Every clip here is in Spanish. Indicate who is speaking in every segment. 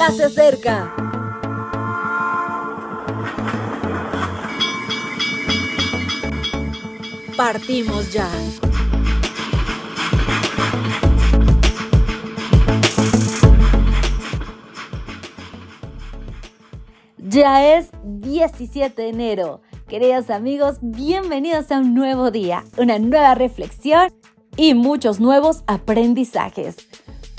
Speaker 1: ya se acerca. Partimos ya. Ya es 17 de enero. Queridos amigos, bienvenidos a un nuevo día, una nueva reflexión y muchos nuevos aprendizajes.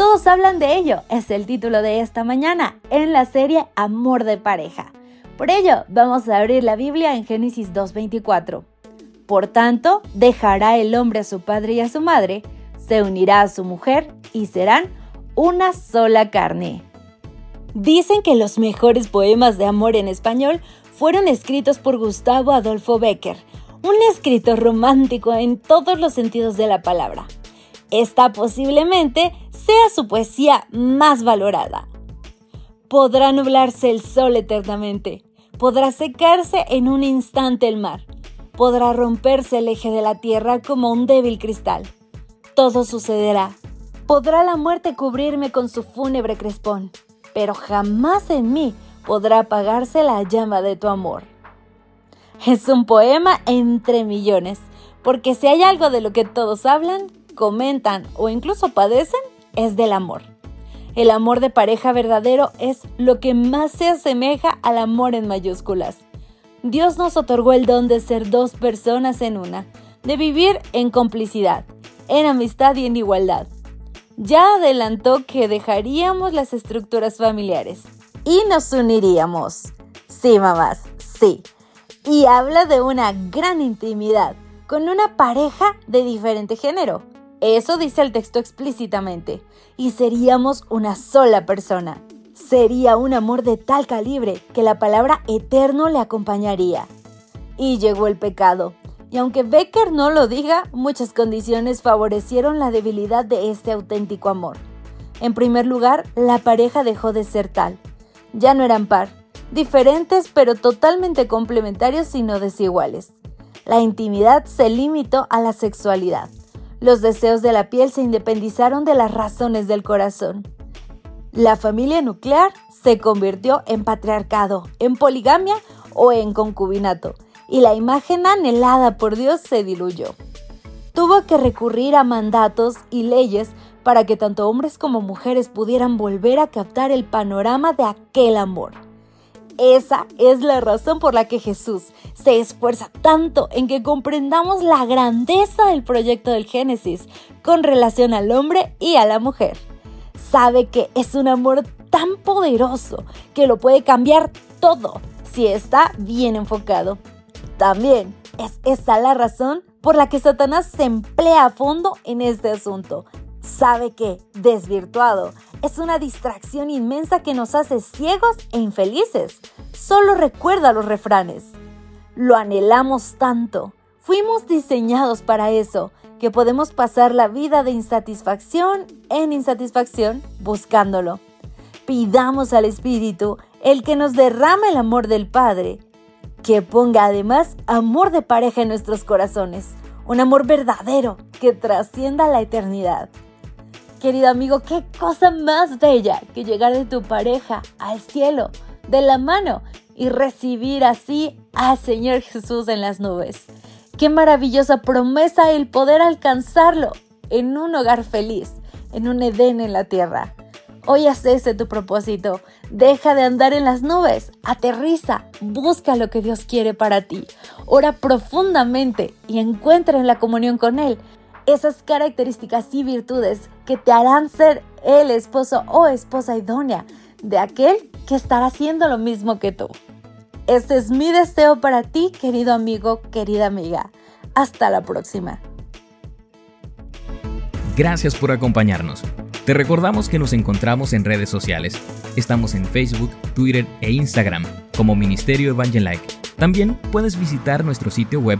Speaker 1: Todos hablan de ello, es el título de esta mañana en la serie Amor de pareja. Por ello, vamos a abrir la Biblia en Génesis 2.24. Por tanto, dejará el hombre a su padre y a su madre, se unirá a su mujer y serán una sola carne. Dicen que los mejores poemas de amor en español fueron escritos por Gustavo Adolfo Becker, un escritor romántico en todos los sentidos de la palabra. Esta posiblemente sea su poesía más valorada. Podrá nublarse el sol eternamente, podrá secarse en un instante el mar, podrá romperse el eje de la tierra como un débil cristal. Todo sucederá. Podrá la muerte cubrirme con su fúnebre crespón, pero jamás en mí podrá apagarse la llama de tu amor. Es un poema entre millones, porque si hay algo de lo que todos hablan, comentan o incluso padecen, es del amor. El amor de pareja verdadero es lo que más se asemeja al amor en mayúsculas. Dios nos otorgó el don de ser dos personas en una, de vivir en complicidad, en amistad y en igualdad. Ya adelantó que dejaríamos las estructuras familiares y nos uniríamos. Sí, mamás, sí. Y habla de una gran intimidad con una pareja de diferente género. Eso dice el texto explícitamente. Y seríamos una sola persona. Sería un amor de tal calibre que la palabra eterno le acompañaría. Y llegó el pecado. Y aunque Becker no lo diga, muchas condiciones favorecieron la debilidad de este auténtico amor. En primer lugar, la pareja dejó de ser tal. Ya no eran par, diferentes pero totalmente complementarios y no desiguales. La intimidad se limitó a la sexualidad. Los deseos de la piel se independizaron de las razones del corazón. La familia nuclear se convirtió en patriarcado, en poligamia o en concubinato, y la imagen anhelada por Dios se diluyó. Tuvo que recurrir a mandatos y leyes para que tanto hombres como mujeres pudieran volver a captar el panorama de aquel amor. Esa es la razón por la que Jesús se esfuerza tanto en que comprendamos la grandeza del proyecto del Génesis con relación al hombre y a la mujer. Sabe que es un amor tan poderoso que lo puede cambiar todo si está bien enfocado. También es esa la razón por la que Satanás se emplea a fondo en este asunto, sabe que desvirtuado es una distracción inmensa que nos hace ciegos e infelices. Solo recuerda los refranes. Lo anhelamos tanto, fuimos diseñados para eso, que podemos pasar la vida de insatisfacción en insatisfacción buscándolo. Pidamos al Espíritu el que nos derrame el amor del Padre, que ponga además amor de pareja en nuestros corazones, un amor verdadero que trascienda la eternidad. Querido amigo, qué cosa más bella que llegar de tu pareja al cielo de la mano y recibir así al Señor Jesús en las nubes. Qué maravillosa promesa el poder alcanzarlo en un hogar feliz, en un Edén en la tierra. Hoy haz ese tu propósito. Deja de andar en las nubes, aterriza, busca lo que Dios quiere para ti. Ora profundamente y encuentra en la comunión con Él esas características y virtudes que te harán ser el esposo o esposa idónea de aquel que estará haciendo lo mismo que tú. Este es mi deseo para ti, querido amigo, querida amiga. Hasta la próxima.
Speaker 2: Gracias por acompañarnos. Te recordamos que nos encontramos en redes sociales. Estamos en Facebook, Twitter e Instagram como Ministerio Evangelike. También puedes visitar nuestro sitio web